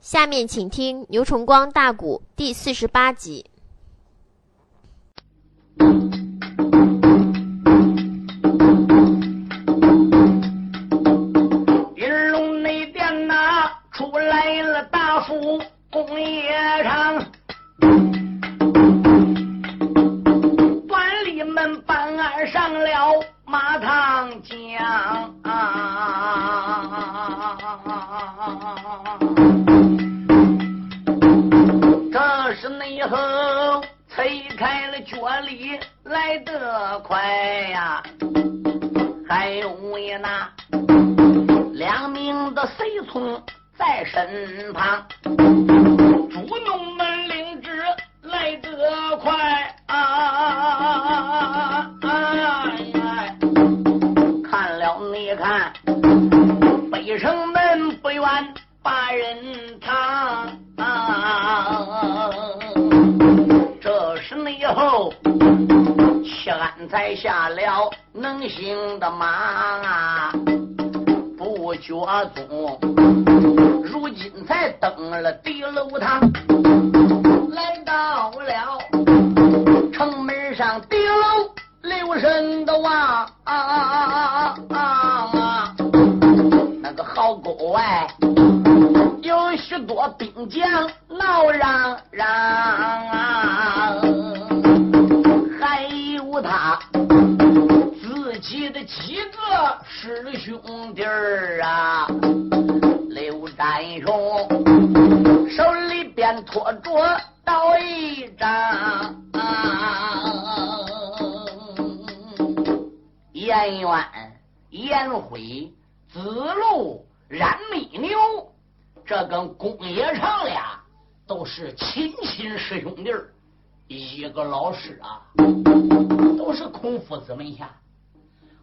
下面请听牛崇光大鼓第四十八集。上顶楼留神的望，那个壕沟外有许多兵将闹嚷嚷啊，还有他。自己的几个师兄弟啊，刘占雄手里边拖着刀一张，颜渊、颜辉、子路、冉美牛，这跟公冶长俩都是亲亲师兄弟儿，一个老师啊，都是孔夫子门下。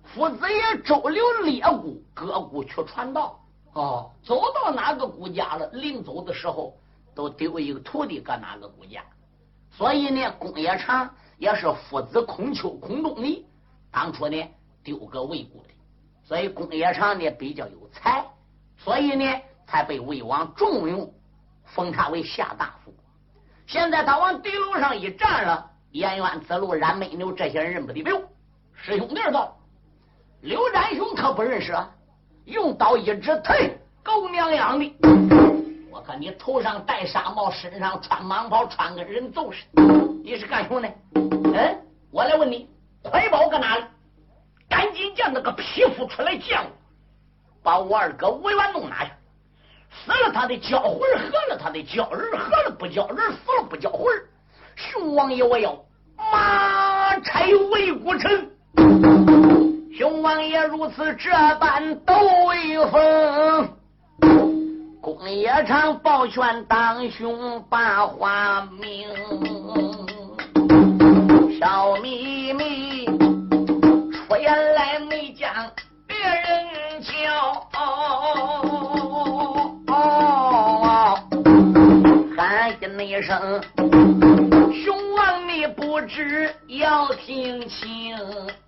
夫子也周流列姑，各姑去传道。哦，走到哪个姑家了，临走的时候都丢一个徒弟搁哪个国家。所以呢，公冶长也是父子孔丘、孔仲尼当初呢丢个魏国的。所以公冶长呢比较有才，所以呢才被魏王重用，封他为下大夫。现在他往地楼上一站了，颜渊、子路、冉美牛这些人认不得了，师兄弟到。刘占雄可不认识啊！用刀一指，忒狗娘养的！我看你头上戴纱帽，身上穿蟒袍，穿个人揍似的，你是干什么呢？嗯，我来问你，快把我搁哪里？赶紧叫那个匹夫出来见我，把我二哥吴元弄拿去，死了他的叫魂，喝了他的叫人，喝了不叫人，死了不叫魂。熊王爷，我要马拆魏国城。熊王爷如此这般斗威风，公冶长抱拳当胸把话明，小秘密出言来没将别人教，喊一声，熊王你不知要听清。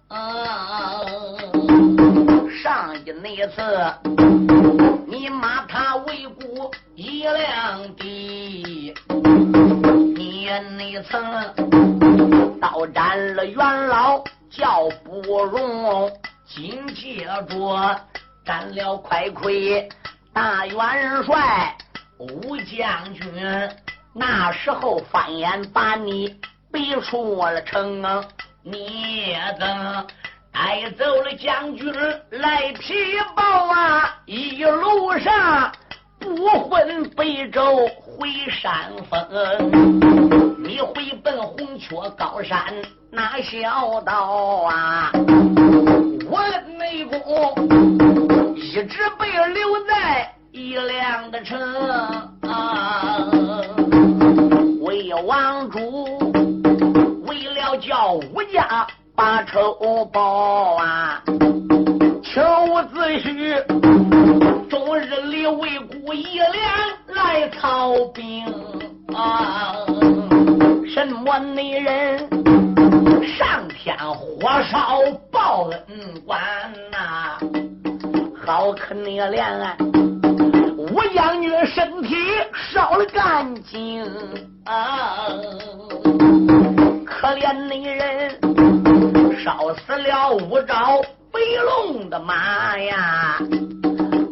啊！上一那次，你骂他为国一两滴，你那曾刀斩了元老叫不容，紧接着斩了快魁大元帅武将军，那时候翻眼把你逼出了城。你等带走了将军来提报啊！一路上不分北周回山峰，你回奔红雀高山那小道啊！我内功一直被留在一辆的城啊，为王主。为了叫武家把仇报啊，求子婿终日里为孤一连来操兵啊！什么内人上天火烧报恩官呐？好可怜啊！我养女身体烧了干净。可怜那人烧死了五爪白龙的马呀！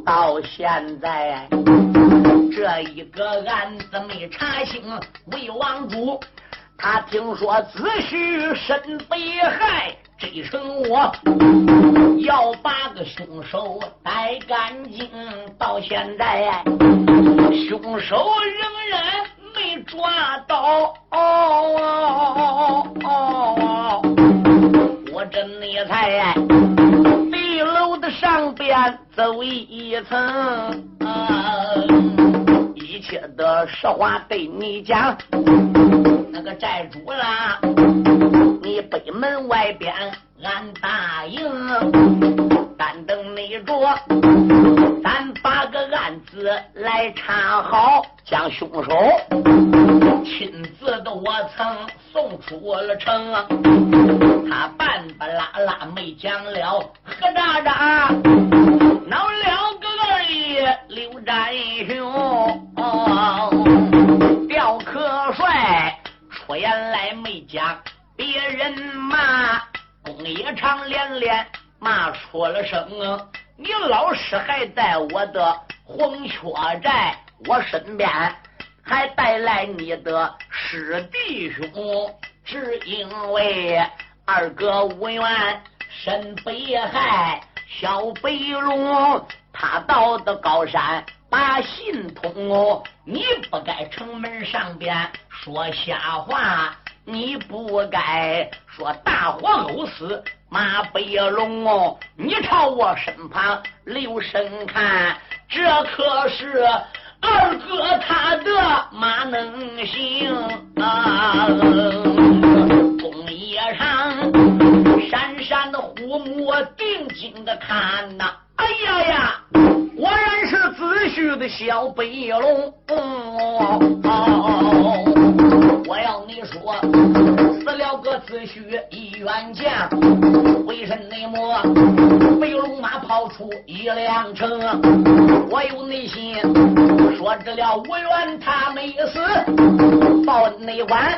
到现在这一个案子没查清，魏王主他听说子虚身被害。这成我要把个凶手逮干净，到现在凶手仍然没抓到。我这内才地楼的上边走一层，一切的实话对你讲，那个债主啦。你北门外边，俺答应，但等你着，咱把个案子来查好，将凶手亲自的我曾送出了城，他半半拉拉没讲了，何渣渣闹了个二爷刘占雄，刁客帅出言来没讲。别人骂公爷长连连骂出了声，你老师还在我的黄雀寨，我身边还带来你的师弟兄，只因为二哥无缘身被害，小北龙他到的高山把信通哦，你不该城门上边说瞎话。你不该说大火偶死马背龙哦！你朝我身旁留神看，这可是二哥他的马能行啊！公爷上闪闪的虎目定睛的看呐！哎呀呀，果然是子虚的小背龙哦！我要你说，死了个子虚一员将，为甚内么？飞龙马跑出一辆车，我有内心说知了吴元他没死，报恩内官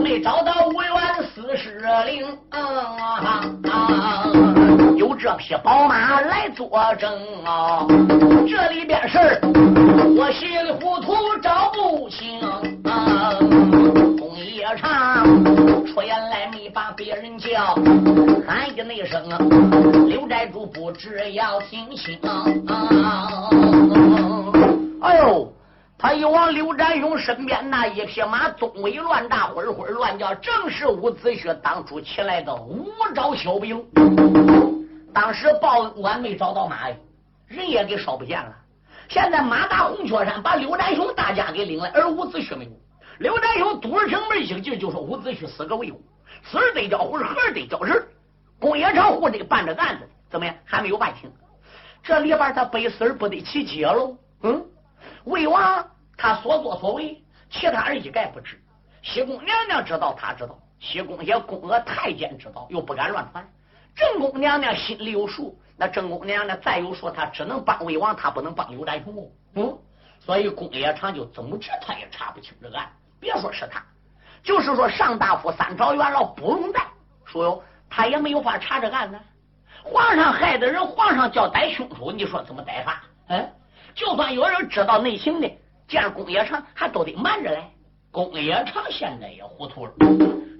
没找到吴元死尸灵，有这匹宝马来作证啊！这里边事儿我稀里糊涂找不清啊。唱出言来没把别人叫，喊一那声，刘寨主不知要听清。哎呦，他一往刘占勇身边那一匹马，鬃尾乱大，混混乱叫，正是伍子胥当初起来的五招小兵。当时报恩官没找到马呀，人也给烧不见了。现在马大红雀山把刘占雄大家给领来，而伍子胥没有。刘占雄堵着城门一进就说伍子胥死个为伍，死儿得叫魂，活儿得叫人。公冶长护这办这案子怎么样？还没有办清。这里边他背死不得其解喽？嗯，魏王他所作所为，其他人一概不知。西宫娘娘知道，他知道；西宫也宫娥太监知道，又不敢乱传。正宫娘娘心里有数，那正宫娘娘再有数，她只能帮魏王，她不能帮刘占雄。嗯，所以公冶长就怎么治他也查不清这个案。别说是他，就是说上大夫三朝元老不用带，说哟，他也没有法查这案子。皇上害的人，皇上叫逮凶手，你说怎么逮法？嗯，就算有人知道内情的，见公冶长还都得瞒着来。公冶长现在也糊涂了。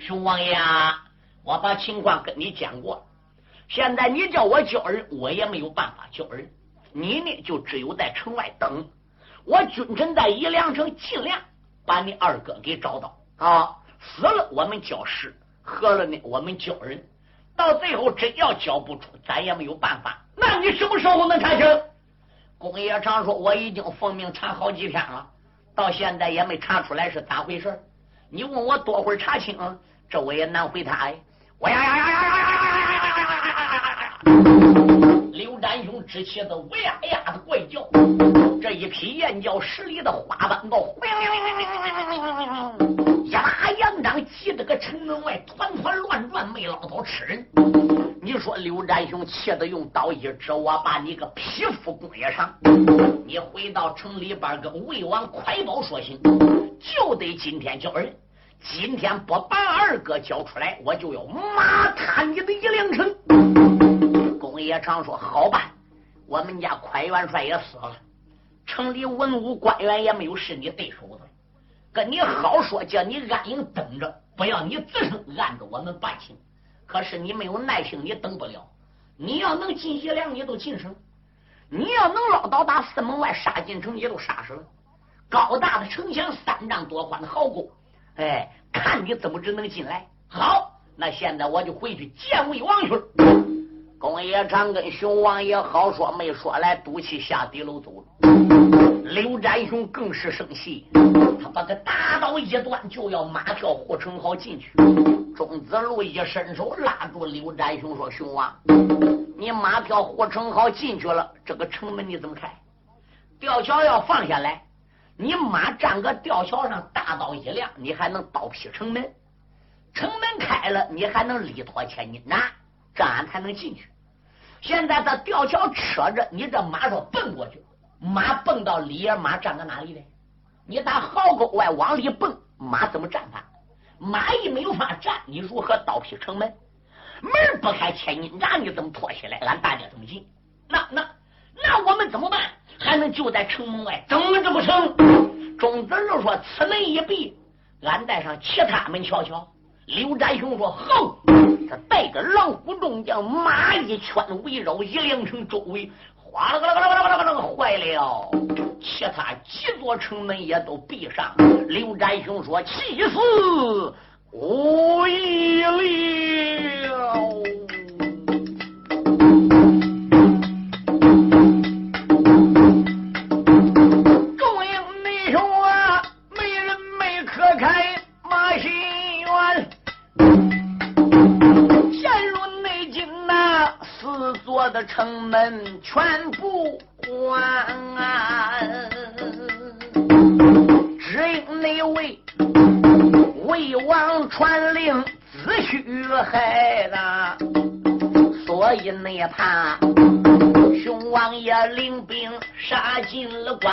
熊王爷，啊，我把情况跟你讲过，现在你叫我叫人，我也没有办法叫人。你呢，就只有在城外等。我君臣在宜良城，尽量。把你二哥给找到啊，死了我们交尸，喝了呢我们交人，到最后真要交不出，咱也没有办法。那你什么时候能查清？公爷常说我已经奉命查好几天了，到现在也没查出来是咋回事。你问我多会查清，这我也难回答。哎，我呀呀呀呀呀。刘占雄只气的呜呀呀的怪叫。这一匹燕叫十里的花斑豹，一拉洋张，急得个城门外团团乱转，没捞到吃人。你说刘占雄气得用刀一指，我把你个匹夫公爷长！你回到城里边跟魏王快宝说行，就得今天交人。今天不把二哥交出来，我就要马踏你的一两城。也常说：“好办，我们家快元帅也死了，城里文武官员也没有是你对手的。跟你好说，叫你安营等着，不要你自称按着我们办情。可是你没有耐性，你等不了。你要能进西凉，你都进城；你要能捞到打四门外杀进城，你都杀死了。高大的城墙，三丈多宽的壕沟。”哎，看你怎么只能进来？好，那现在我就回去见魏王去了。公爷长跟熊王爷好说没说来，赌气下地楼走了。刘占雄更是生气，他把个大刀一断，就要马跳护城壕进去。钟子路一伸手拉住刘占雄，说：“熊王，你马跳护城壕进去了，这个城门你怎么开？吊桥要放下来。”你马站个吊桥上，大刀一亮，你还能刀劈城门。城门开了，你还能力托千斤斩，这样才能进去。现在这吊桥扯着，你这马说蹦过去，马蹦到里边，马站在哪里呢？你打壕沟外往里蹦，马怎么站法？马一没有法站，你如何刀劈城门？门不开千斤斩，你怎么拖起来？俺大家怎么进？那那那我们怎么办？还能就在城门外等着不成？钟子路说：“此门一闭，俺带上其他门瞧瞧。”刘占雄说：“好。”他带着狼虎众将，马一圈围绕一两城周围，哗啦啦啦啦啦啦啦，坏了！其他几座城门也都闭上。刘占雄说：“气死无疑了。”城门全部关，只因那位魏王传令子胥害的，所以那怕熊王爷领兵杀进了关。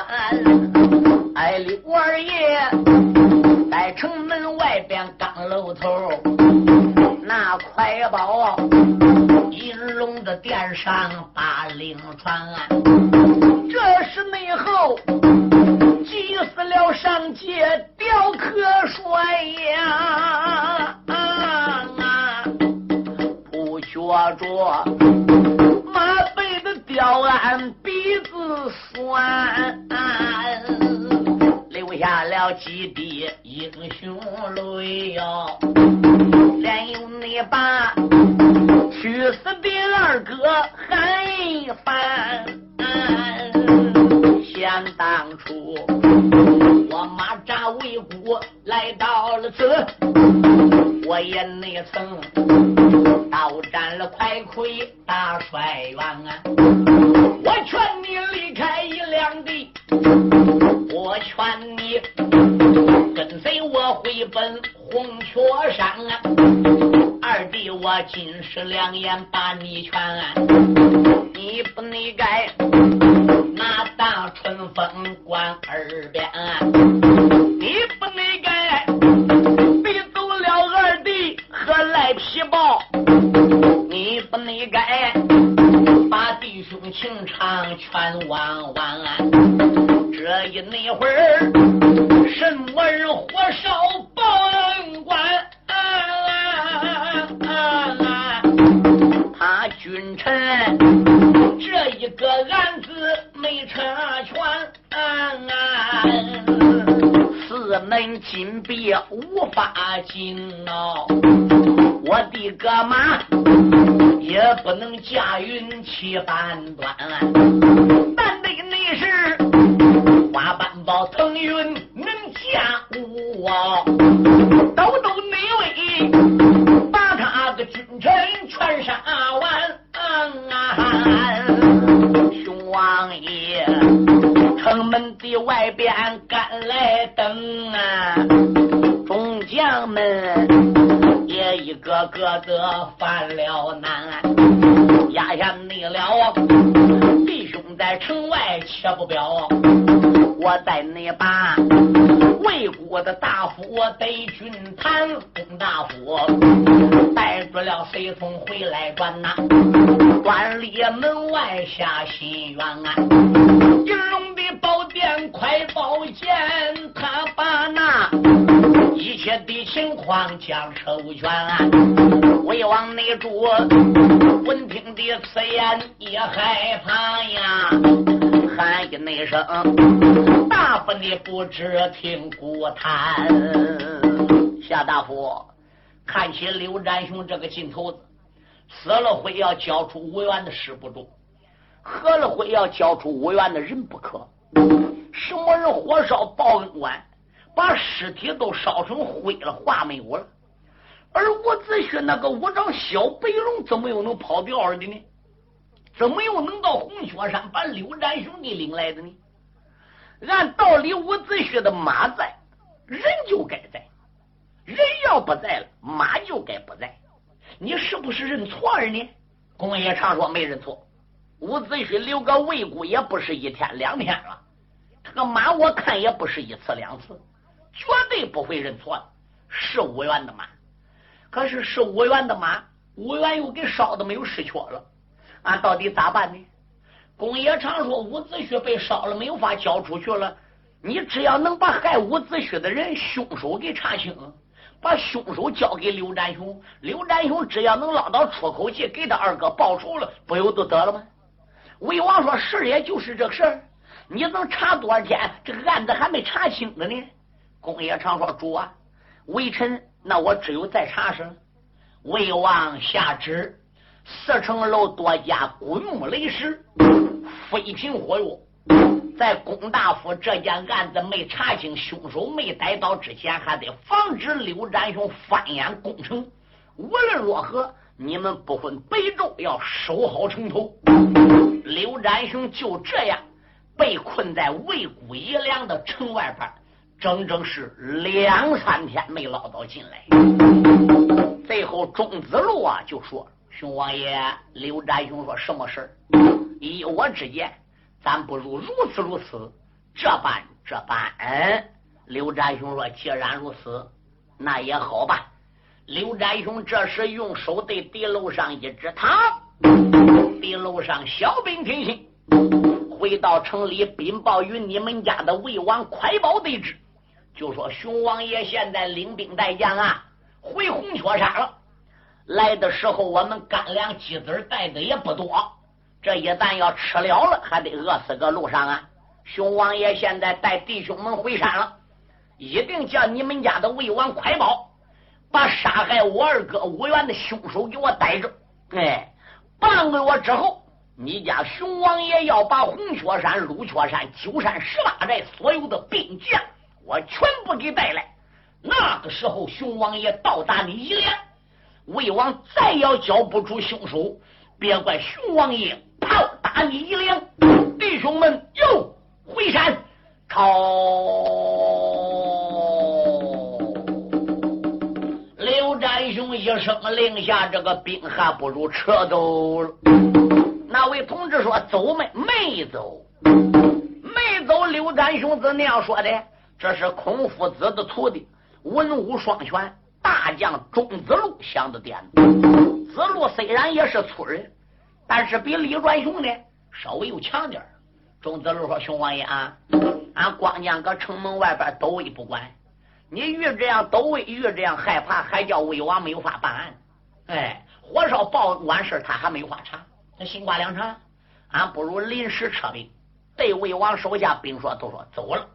哎，刘二爷在城门外边刚露头，那快报。殿上把令传，这是内后急死了上界雕刻帅呀！不觉着马背的雕案鼻子酸，了几滴英雄泪哟，连有你把。去死的二哥韩一帆，想当初我马扎为国来到了此，我也没曾到战了快魁大帅元啊！我劝你离开一两地，我劝你跟随我回奔红雀山啊！二弟，我金石两言把你劝，你不内该拿当春风关耳边，你不内该逼走了二弟和赖皮豹，你不内该把弟兄情长全忘完，这一那会儿什么人火烧报恩关他？君臣这一个案子没成全，四门金闭无法进哦。我的个妈，也不能驾云七半端，但得那是花斑豹腾云能驾雾啊，都都内卫把他的君臣全杀完。熊王爷，城门的外边赶来等啊，众将们也一个个的犯了难，压下你了，弟兄在城外且不表，我带你把魏国的大夫得军谈，公大夫带住了随从回来转呐，关里门外下心愿啊，金龙的宝殿快宝剑，他把那。一切的情况讲周全，魏王内主闻听的此言也害怕呀，喊一那声，大夫你不知听古谈。夏大夫，看起刘占雄这个劲头子，死了会要交出五元的事不中，喝了会要交出五元的人不可。什么人火烧报恩馆？把尸体都烧成灰了，化没有了。而伍子胥那个五丈小白龙，怎么又能跑掉了的呢？怎么又能到红雪山把刘占雄给领来的呢？按道理，伍子胥的马在，人就该在；人要不在了，马就该不在。你是不是认错了呢？公爷常说没认错。伍子胥留个魏国也不是一天两天了，这个马我看也不是一次两次。绝对不会认错的，是五元的马。可是是五元的马，五元又给烧的没有失缺了，俺到底咋办呢？公爷常说伍子胥被烧了，没有法交出去了。你只要能把害伍子胥的人凶手给查清，把凶手交给刘占雄，刘占雄只要能捞到出口气，给他二哥报仇了，不就都得了吗？魏王说：“事，也就是这事儿。你能查多少天？这个案子还没查清呢呢。”公爷常说：“主啊，微臣那我只有再查审。”魏王下旨：四城楼多加滚木雷石，飞禽火药。在龚大夫这件案子没查清、凶手没逮到之前，还得防止刘占雄翻眼攻城。无论如何，你们不分北周，要守好城头。刘占雄就这样被困在魏谷夷良的城外边。整整是两三天没捞到进来，最后钟子路啊就说：“熊王爷，刘占雄说什么事依我之见，咱不如如此如此，这般这般。”嗯刘占雄说：“既然如此，那也好吧。”刘占雄这时用手对地楼上一指：“他地楼上小兵听信，回到城里禀报与你们家的魏王快报得知。”就说熊王爷现在领兵带将啊，回红雀山了。来的时候我们干粮鸡子带的也不多，这一旦要吃了了，还得饿死个路上啊。熊王爷现在带弟兄们回山了，一定叫你们家的魏王快跑，把杀害我二哥武元的凶手给我逮着。哎，半个月之后，你家熊王爷要把红雀山、鹿雀山、九山十八寨所有的兵将。我全部给带来，那个时候熊王爷到达你一连，魏王再要交不出凶手，别怪熊王爷炮打你一连。弟兄们，又回山，朝刘占雄一声令下，这个兵还不如撤走。那位同志说：“走没？没走，没走。”刘占雄是那样说的。这是孔夫子的徒弟，文武双全，大将钟子路想的点子。子路虽然也是粗人，但是比李传雄呢稍微又强点钟子路说：“熊王爷啊，俺光将搁城门外边抖位不管，你遇这样抖位，遇这样害怕，还叫魏王没有法办案。哎，火烧报完事他还没有法查，他心挂两长。俺不如临时撤兵，对魏王手下兵说，都说走了。”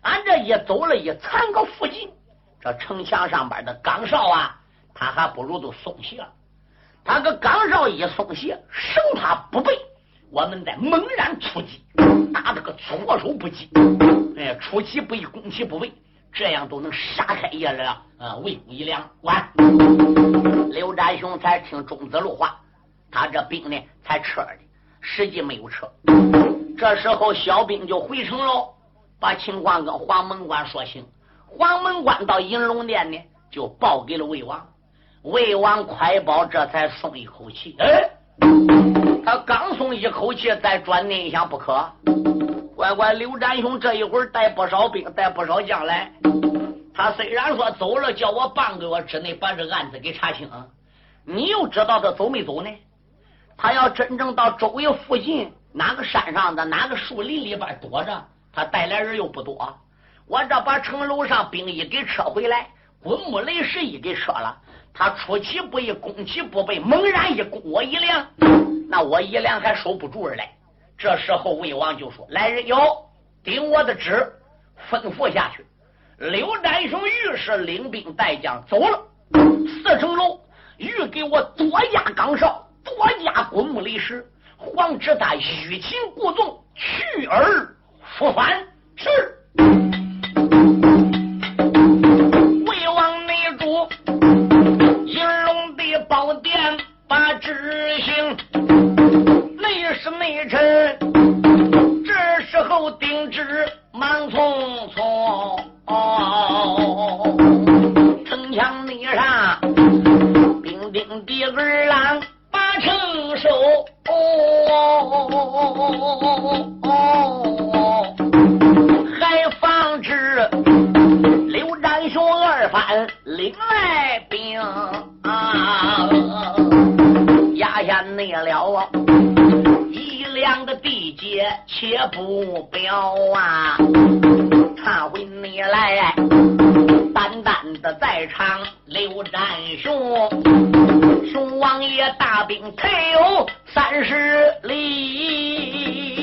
俺这一走了，一残个附近，这城墙上边的岗哨啊，他还不如都松懈。他个岗哨一松懈，生怕不备，我们再猛然出击，打他个措手不及。哎，出其不意，攻其不备，这样都能杀开一两啊，魏武一两。完，刘占雄才听钟子路话，他这兵呢才撤的，实际没有撤。这时候小兵就回城喽。把情况跟黄门关说清，黄门关到银龙殿呢，就报给了魏王。魏王快报这才松一口气。哎，他刚松一口气，再转念一想，不可，乖乖，刘占雄这一会儿带不少兵，带不少将来。他虽然说走了，叫我半个月之内把这案子给查清，你又知道他走没走呢？他要真正到周围附近哪个山上的哪个树林里边躲着，他带来人又不多。我这把城楼上兵役给撤回来，滚木雷石一给撤了，他出其不意，攻其不备，猛然一攻我一凉，那我一凉还守不住来。这时候魏王就说：“来人，有顶我的旨，吩咐下去。”刘占雄于是领兵带将走了，四层楼，欲给我多加岗哨，多加滚木雷石。黄知他欲擒故纵，去而复返。是不表啊。看回你来，单单的在场刘占雄，雄王爷大兵退有三十里，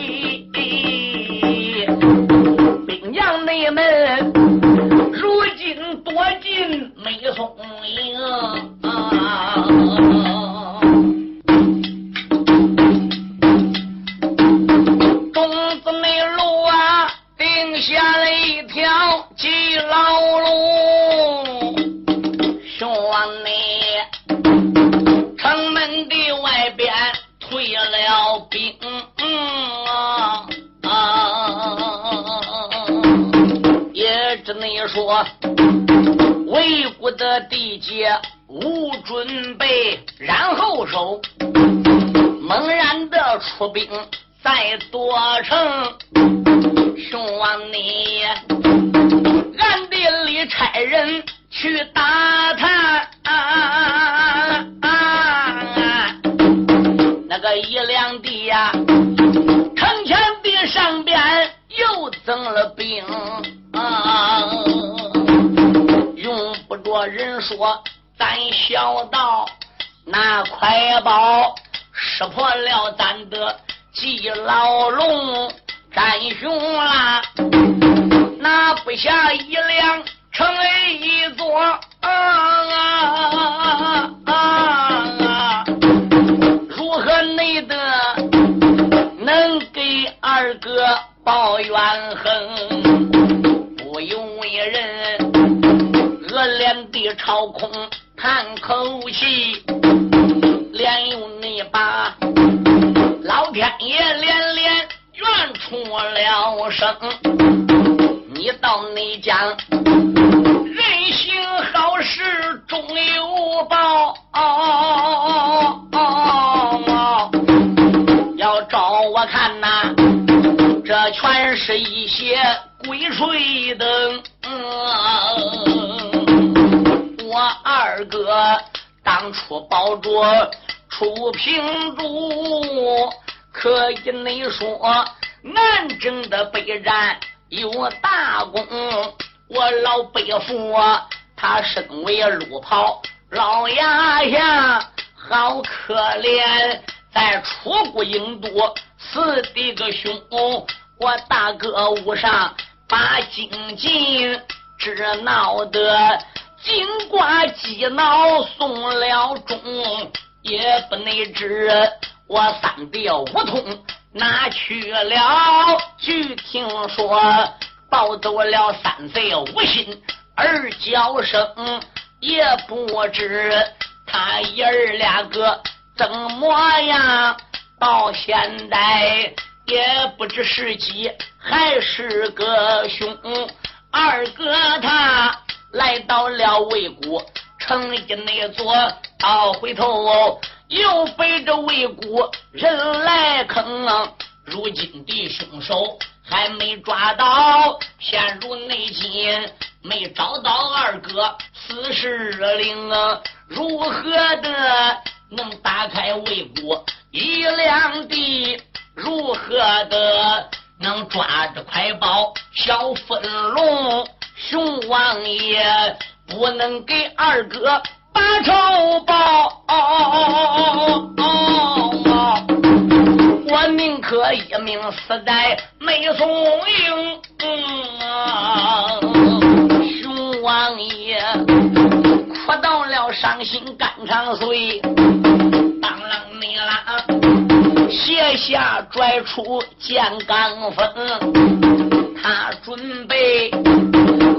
口平主。可以你说，南征的北战有大功，我老伯父他身为路跑老牙下，好可怜，在楚国营都死的个凶。我大哥无上把金进，只闹得金瓜鸡脑送了终，也不内知。我三弟五通哪去了？据听说抱走了三贼无心，二叫声也不知他爷儿两个怎么样。到现在也不知是吉还是个凶。二哥他来到了魏国城一内坐，到回头又被这魏国人来坑。如今的凶手还没抓到，陷入内奸，没找到二哥死士令，如何的能打开魏国一两地？如何的能抓着快宝小粉龙？熊王爷不能给二哥把仇报，我宁可一命死在梅松营。熊王爷哭到了伤心肝肠碎，当啷你啦，斜下拽出剑罡风，他准备。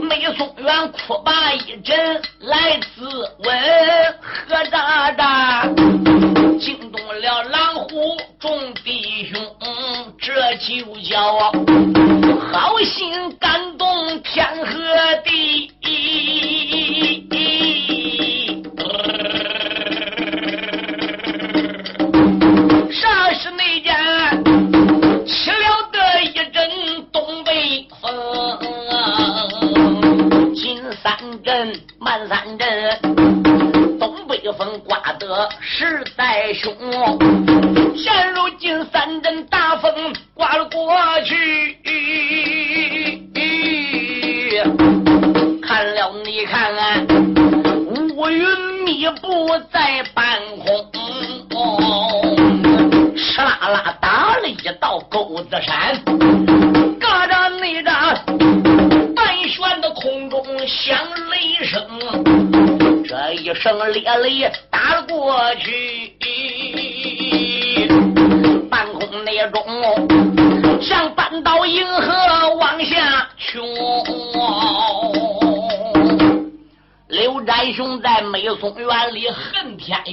梅松远哭罢一阵，来自问何大大，惊动了狼虎众弟兄，这就叫好心感实在凶。现如今三阵大风刮了过去，看了你看看，乌云密布在半空，哧啦啦打了一道钩子山，嘎着那着。悬的空中响雷声，这一声烈雷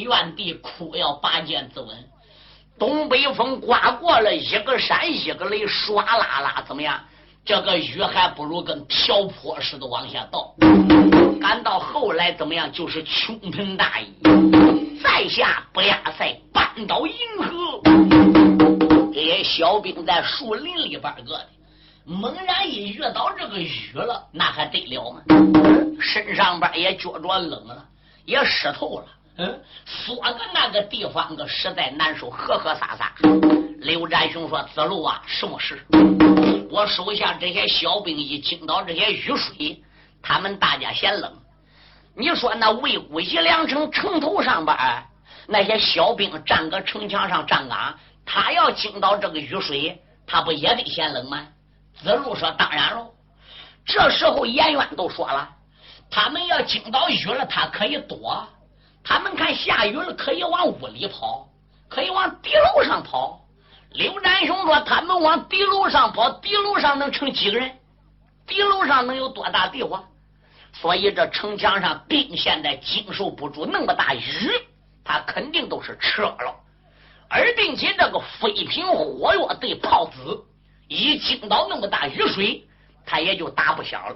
原地，哭要拔剑自刎。东北风刮过了一个山一个雷，唰啦啦，怎么样？这个雨还不如跟瓢泼似的往下倒，赶到后来怎么样？就是倾盆大雨，再下不亚赛半岛银河。这些小兵在树林里边搁的，猛然一遇到这个雨了，那还得了吗？身上边也觉着冷了，也湿透了。嗯，缩个那个地方个实在难受，呵呵撒撒。刘占雄说：“子路啊，什么事？我手下这些小兵一惊到这些雨水，他们大家嫌冷。你说那魏国一两城城头上边那些小兵站个城墙上站岗，他要惊到这个雨水，他不也得嫌冷吗？”子路说：“当然喽。”这时候严渊都说了，他们要惊到雨了，他可以躲。他们看下雨了，可以往屋里跑，可以往地楼上跑。刘占雄说：“他们往地楼上跑，地楼上能乘几个人？地楼上能有多大地方？所以这城墙上兵现在经受不住那么大雨，他肯定都是撤了。而并且这个飞瓶火药对炮子一惊到那么大雨水，他也就打不响了。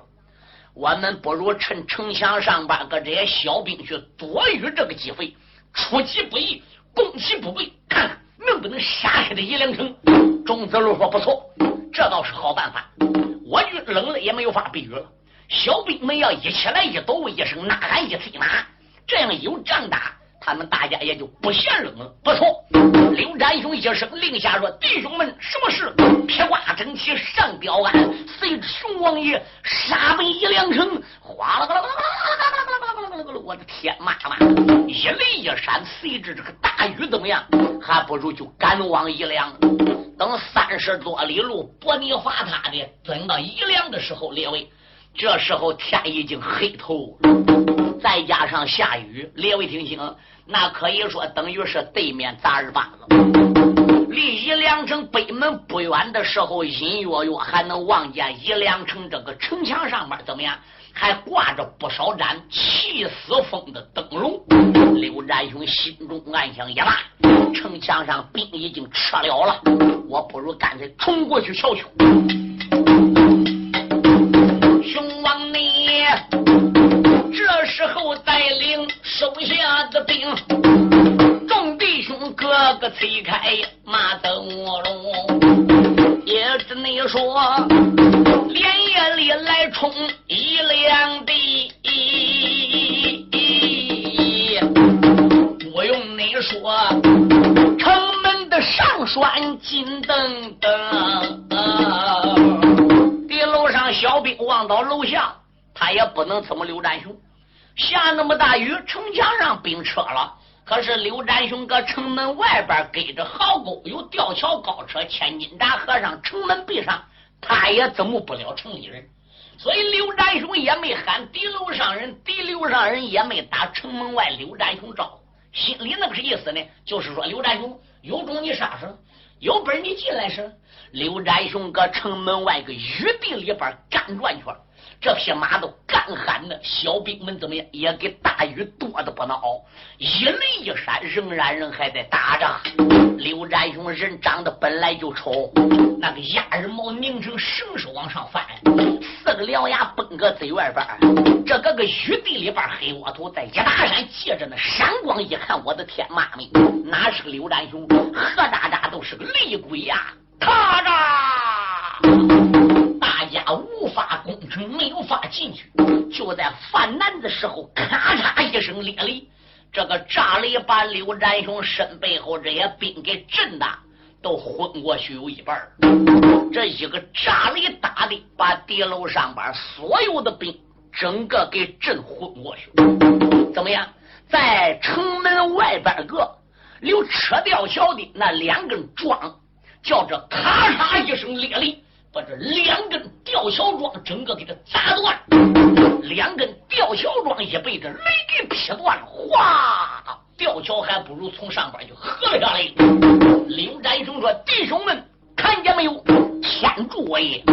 我们不如趁城墙上边个这些小兵去躲雨这个机会，出其不意，攻其不备，看看。”能不能杀下这一两城？钟子路说：“不错，这倒是好办法。我军冷了也没有法避雨了。小兵们要一起来一抖一声呐喊一催马，这样有仗打，他们大家也就不嫌冷了。不错。”刘占雄一声令下说：“弟兄们，什么事？披挂整齐上吊鞍，随着熊王爷杀奔一两城。”哗啦啦啦啦啦啦啦啦啦啦！我的天妈妈！一雷一闪，随着这个大雨怎么样？还不如就赶往宜良。等三十多里路伯尼华他的等到宜良的时候，列位，这时候天已经黑透了，再加上下雨，列位听清，那可以说等于是对面砸二巴子。离宜良城北门不远的时候，隐约约还能望见宜良城这个城墙上面怎么样？还挂着不少盏气死风的灯笼。刘占雄心中暗想：也罢，城墙上兵已经撤了了，我不如干脆冲过去瞧瞧。熊王你时候带领手下的兵，众弟兄个个催开马灯笼。也只你说，连夜里来冲一两的。不用你说，城门的上栓紧噔噔。地楼上小兵望到楼下，他也不能怎么刘占雄。下那么大雨，城墙上冰撤了。可是刘占雄搁城门外边给着壕沟，有吊桥高车，千斤闸和尚城门闭上，他也怎么不了城里人。所以刘占雄也没喊敌楼上人，敌楼上人也没打城门外刘占雄招呼。心里那个是意思呢，就是说刘占雄有种你杀声，有本事你进来声。刘占雄搁城门外个雨地里边干转圈。这匹马都干喊的，小兵们怎么样？也给大雨多的不孬。一雷一闪，仍然人还在打着。刘占雄人长得本来就丑，那个鸭耳毛拧成绳手往上翻，四个獠牙崩个嘴外边。这个个雨地里边黑窝头，在一大山借着那闪光，一看，我的天妈咪，哪是个刘占雄？何大渣都是个厉鬼呀！咔嚓。家无城，没有法进去。就在犯难的时候，咔嚓一声裂雷，这个炸雷把刘占雄身背后这些兵给震的都昏过去有一半。这一个炸雷打的，把敌楼上边所有的兵整个给震昏过去。怎么样？在城门外边个留车吊桥的那两根桩，叫这咔嚓一声裂雷。把这两根吊桥桩整个给它砸断，两根吊桥桩也被这雷给劈断了，哗！吊桥还不如从上边就合了下来。刘占雄说：“弟兄们，看见没有？天助我也！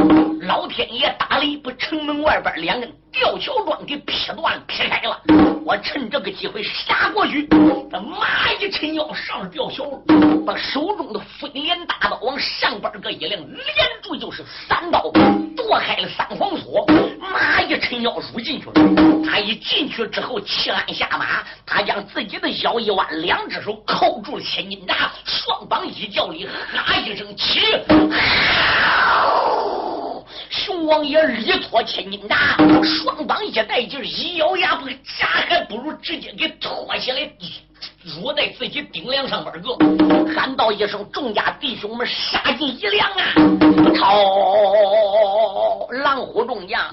老天爷打雷，不城门外边两根吊桥桩给劈断、劈开了。我趁这个机会杀过去，这马一抻腰上吊桥，把手中的飞镰大刀往上边个一亮，连住就是三刀，剁开了三黄锁。马一抻腰入进去了。他一进去之后，气安下马，他将自己的腰一弯，两只手扣住了千斤闸，双膀一叫里，哈一声起。熊王爷力托千斤闸，双膀一带劲，一咬牙，不夹还不如直接给拖下来，入在自己顶梁上边个，喊道一声：“众家弟兄们，杀进一梁啊！”操！狼虎众将，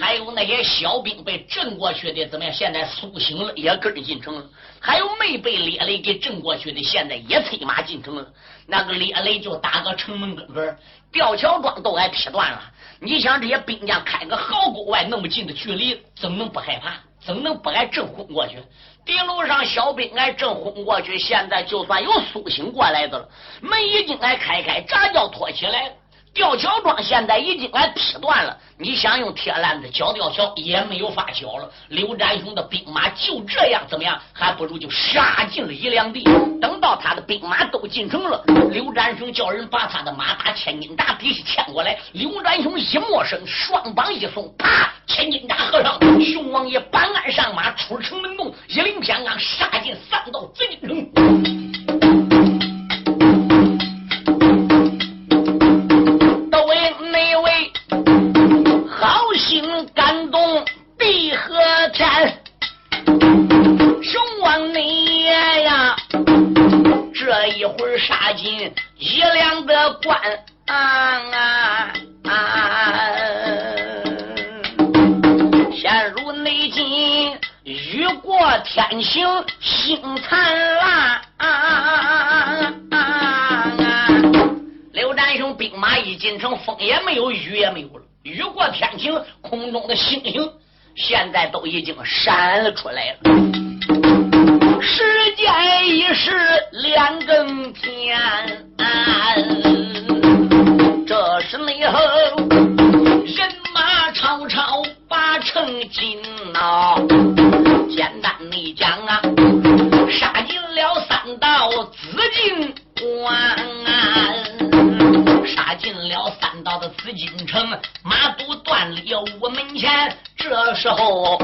还有那些小兵被震过去的，怎么样？现在苏醒了，也跟着进城了。还有没被烈雷给震过去的，现在也催马进城了。那个烈雷就打个城门根根，吊桥桩都挨劈断了。你想这些兵将开个壕沟外那么近的距离，怎能不害怕？怎能不挨震昏过去？地楼上小兵挨震昏过去，现在就算有苏醒过来的了，门已经挨开开，闸叫拖起来。吊桥桩现在已经俺劈断了，你想用铁篮子绞吊桥也没有法绞了。刘占雄的兵马就这样怎么样？还不如就杀进了一两地。等到他的兵马都进城了，刘占雄叫人把他的马打千斤闸底下牵过来。刘占雄一陌生，双膀一松，啪，千斤闸合上。熊王爷搬鞍上马，出城门洞，一领天罡，杀进三道紫禁城。这一会儿杀进一两的关啊啊啊！陷入内境，雨过天晴星灿烂。刘占雄兵马一进城，风也没有，雨也没有了。雨过天晴，空中的星星现在都已经闪了出来了。时间已是两更天，这时内后人马吵吵把城进呐。简单的讲啊，杀进了三道紫禁关。杀进了三道的紫禁城，马都断了我门前。这时候，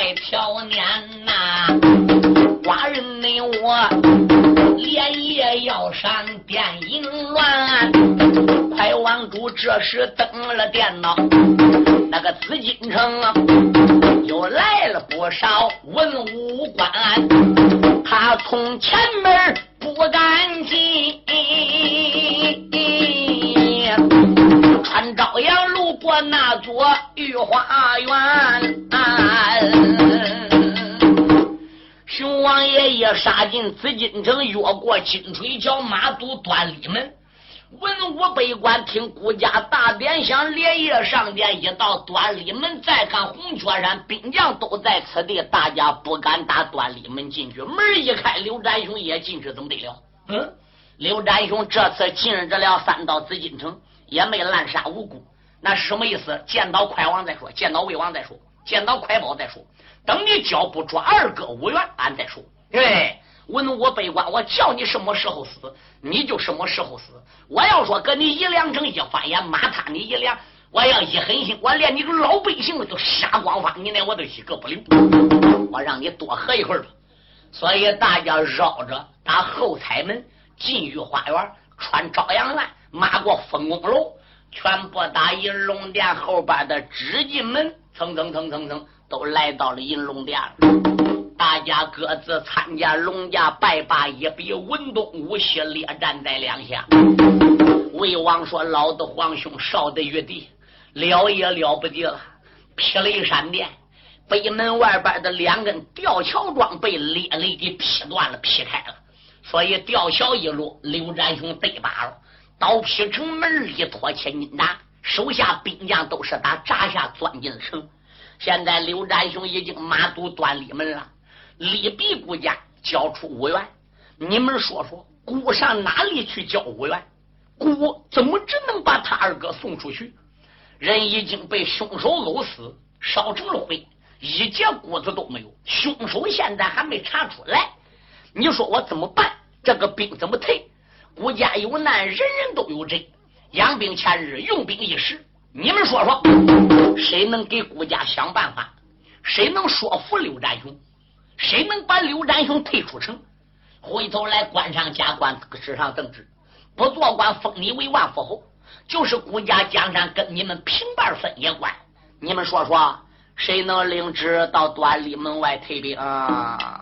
快调撵呐，寡人内我连夜要上电淫乱。太王主这时登了电脑，那个紫禁城啊，又来了不少文武官，他从前门不敢进，穿朝阳路过那座御花园，熊王爷一杀进紫禁城，越过金水桥，马渡端礼门。文武百官听顾家大典响，连夜上殿。一到端礼门，再看红雀山兵将都在此地，大家不敢打端礼门进去。门一开，刘占雄也进去，怎么得了？嗯，刘占雄这次进入了三道紫禁城，也没滥杀无辜。那什么意思？见到快王再说，见到魏王再说，见到快宝再说。等你脚不抓二哥五元，俺再说。对。文武百官，我叫你什么时候死，你就什么时候死。我要说跟你一两成一发言，骂他你一两，我要一狠心，我连你个老百姓都杀光发，你连我都一个不留。我让你多喝一会儿吧。所以大家绕着打后彩门进御花园，穿朝阳栏，马过丰宫楼，全部打银龙殿后边的直进门，蹭蹭蹭蹭蹭，都来到了银龙殿了。大家各自参加龙家拜把一比，文东武西列战在两下。魏王说：“老的皇兄，少的玉帝，了也了不得了！霹雷闪电，北门外边的两根吊桥桩被烈雷给劈断了、劈开了。所以吊桥一落，刘占雄得把了，刀劈城门里，脱切金打，手下兵将都是打闸下钻进了城。现在刘占雄已经马渡端礼门了。”李必顾家交出五元，你们说说，顾上哪里去交五元？顾怎么只能把他二哥送出去？人已经被凶手殴死，烧成了灰，一截骨子都没有。凶手现在还没查出来，你说我怎么办？这个兵怎么退？顾家有难，人人都有罪。养兵千日，用兵一时。你们说说，谁能给顾家想办法？谁能说服刘占雄？谁能把刘占雄推出城？回头来官上加官，纸上登旨，不做官封你为万户侯，就是顾家江山跟你们平半分也关。你们说说，谁能领旨到端礼门外退兵？啊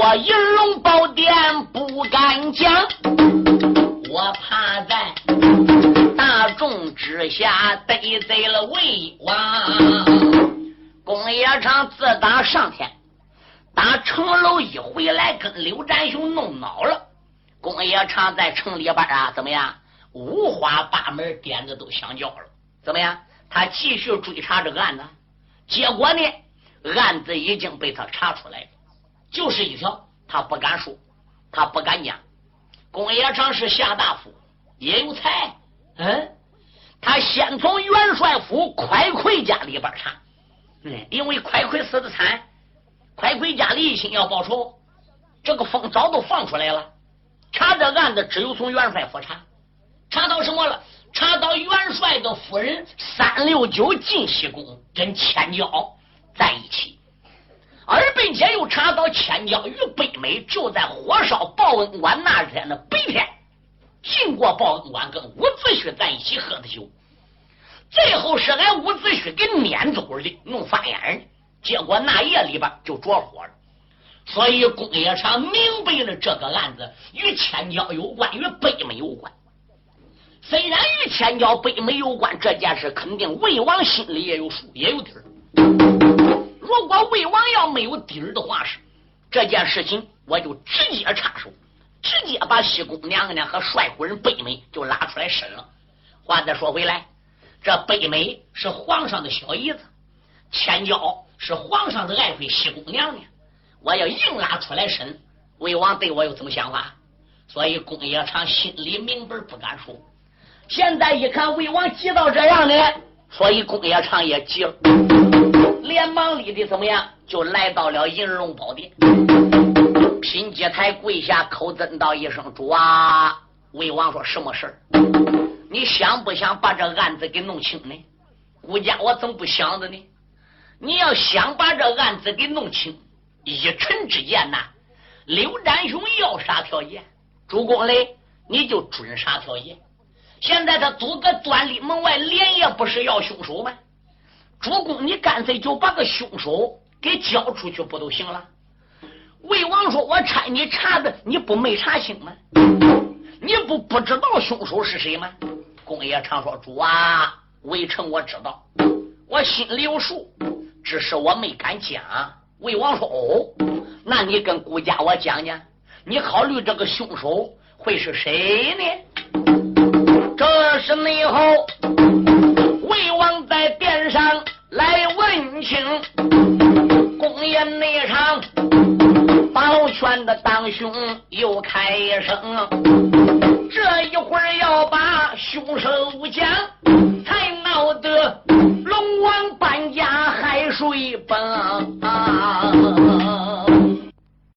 我银龙宝殿不敢讲，我怕在大众之下得罪了魏王。公冶长自打上天打城楼一回来，跟刘占雄弄恼了。公冶长在城里边啊，怎么样？五花八门点子都想交了。怎么样？他继续追查这个案子，结果呢，案子已经被他查出来了，就是一条，他不敢说，他不敢讲。公冶长是下大夫，也有才，嗯，他先从元帅府快快家里边查。嗯，因为快快死的惨，快快家里一心要报仇，这个风早都放出来了。查这案子只有从元帅府查，查到什么了？查到元帅的夫人三六九晋西宫跟千娇在一起，而并且又查到千娇与北美就在火烧报恩馆那天的白天，经过报恩馆跟伍子胥在一起喝的酒。最后是俺伍子胥给撵走的，弄翻眼结果那夜里边就着火了。所以公冶长明白了这个案子与千娇有关，与北美有关。虽然与千娇、北美有关，这件事肯定魏王心里也有数，也有底儿。如果魏王要没有底儿的话，是这件事情我就直接插手，直接把西宫娘娘和帅夫人北美就拉出来审了。话再说回来。这北美是皇上的小姨子，千娇是皇上的爱妃西宫娘娘。我要硬拉出来审，魏王对我有什么想法？所以公冶长心里明白，不敢说。现在一看魏王急到这样呢，所以公冶长也急了，连忙里的怎么样，就来到了银龙宝殿，拼阶台跪下口尊道一声：“主啊！”魏王说：“什么事儿？”你想不想把这案子给弄清呢？顾家我怎么不想着呢？你要想把这案子给弄清，一臣之言呐，刘占雄要啥条件，主公嘞你就准啥条件。现在他阻隔端立门外，连夜不是要凶手吗？主公，你干脆就把个凶手给交出去不都行了？魏王说：“我差你查的，你不没查清吗？你不不知道凶手是谁吗？”公爷常说：“主啊，魏成我知道，我心里有数，只是我没敢讲。”魏王说：“哦，那你跟顾家我讲讲，你考虑这个凶手会是谁呢？”这是内后，魏王在殿上来问情公演那场保全的当兄又开声。这一会儿要把凶手讲才闹得龙王搬家海水崩。啊